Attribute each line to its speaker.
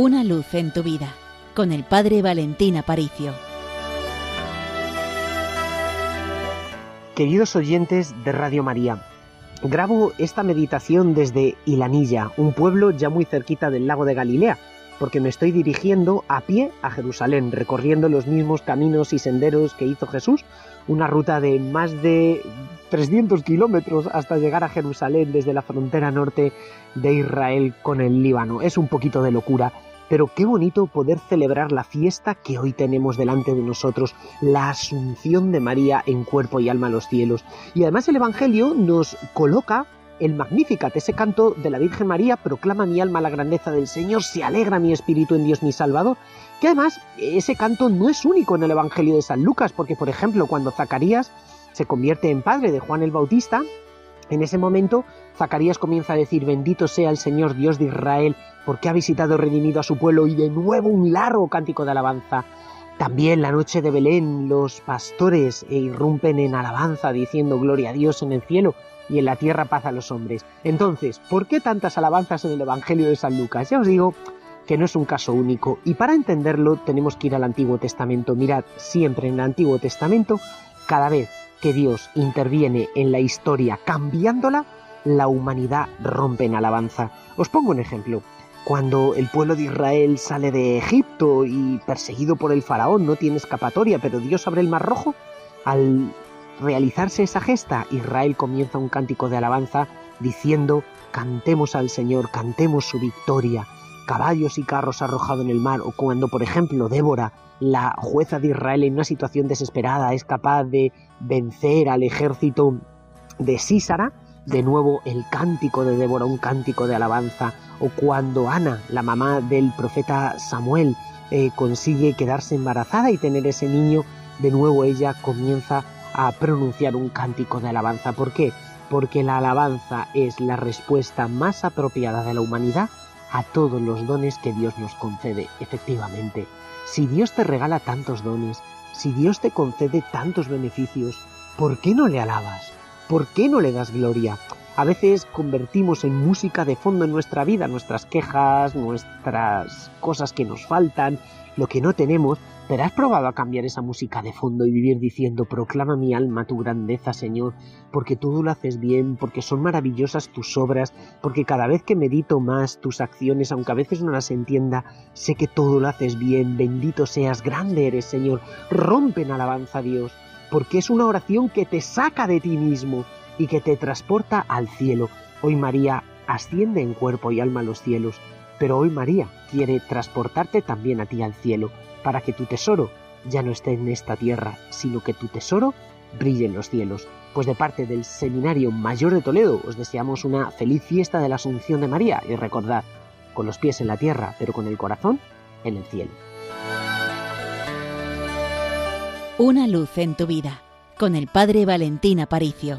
Speaker 1: Una luz en tu vida con el Padre Valentín Aparicio.
Speaker 2: Queridos oyentes de Radio María, grabo esta meditación desde Ilanilla, un pueblo ya muy cerquita del lago de Galilea, porque me estoy dirigiendo a pie a Jerusalén, recorriendo los mismos caminos y senderos que hizo Jesús, una ruta de más de 300 kilómetros hasta llegar a Jerusalén desde la frontera norte de Israel con el Líbano. Es un poquito de locura, pero qué bonito poder celebrar la fiesta que hoy tenemos delante de nosotros, la asunción de María en cuerpo y alma a los cielos. Y además el Evangelio nos coloca el Magnificat, ese canto de la Virgen María, proclama mi alma la grandeza del Señor, se alegra mi espíritu en Dios mi Salvador, que además ese canto no es único en el Evangelio de San Lucas, porque por ejemplo cuando Zacarías se convierte en padre de Juan el Bautista, en ese momento Zacarías comienza a decir, bendito sea el Señor Dios de Israel, porque ha visitado y redimido a su pueblo, y de nuevo un largo cántico de alabanza. También la noche de Belén los pastores irrumpen en alabanza diciendo gloria a Dios en el cielo y en la tierra paz a los hombres. Entonces, ¿por qué tantas alabanzas en el Evangelio de San Lucas? Ya os digo que no es un caso único y para entenderlo tenemos que ir al Antiguo Testamento. Mirad, siempre en el Antiguo Testamento, cada vez que Dios interviene en la historia cambiándola, la humanidad rompe en alabanza. Os pongo un ejemplo. Cuando el pueblo de Israel sale de Egipto y perseguido por el faraón no tiene escapatoria, pero Dios abre el mar rojo, al realizarse esa gesta, Israel comienza un cántico de alabanza diciendo, cantemos al Señor, cantemos su victoria, caballos y carros arrojado en el mar, o cuando, por ejemplo, Débora, la jueza de Israel en una situación desesperada, es capaz de vencer al ejército de Sísara, de nuevo el cántico de Débora, un cántico de alabanza, o cuando Ana, la mamá del profeta Samuel, eh, consigue quedarse embarazada y tener ese niño, de nuevo ella comienza a pronunciar un cántico de alabanza. ¿Por qué? Porque la alabanza es la respuesta más apropiada de la humanidad a todos los dones que Dios nos concede. Efectivamente, si Dios te regala tantos dones, si Dios te concede tantos beneficios, ¿por qué no le alabas? ¿Por qué no le das gloria? A veces convertimos en música de fondo en nuestra vida nuestras quejas, nuestras cosas que nos faltan, lo que no tenemos, pero has probado a cambiar esa música de fondo y vivir diciendo, proclama mi alma tu grandeza, Señor, porque todo lo haces bien, porque son maravillosas tus obras, porque cada vez que medito más tus acciones, aunque a veces no las entienda, sé que todo lo haces bien, bendito seas, grande eres, Señor, rompe en alabanza a Dios, porque es una oración que te saca de ti mismo y que te transporta al cielo. Hoy María asciende en cuerpo y alma a los cielos, pero hoy María quiere transportarte también a ti al cielo, para que tu tesoro ya no esté en esta tierra, sino que tu tesoro brille en los cielos. Pues de parte del Seminario Mayor de Toledo os deseamos una feliz fiesta de la Asunción de María y recordad, con los pies en la tierra, pero con el corazón en el cielo.
Speaker 1: Una luz en tu vida, con el Padre Valentín Aparicio.